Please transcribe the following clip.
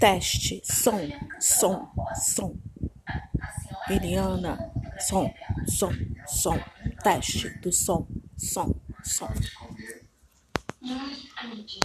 teste, som, som, som. Eliana, som, som, som, teste do som, som, som.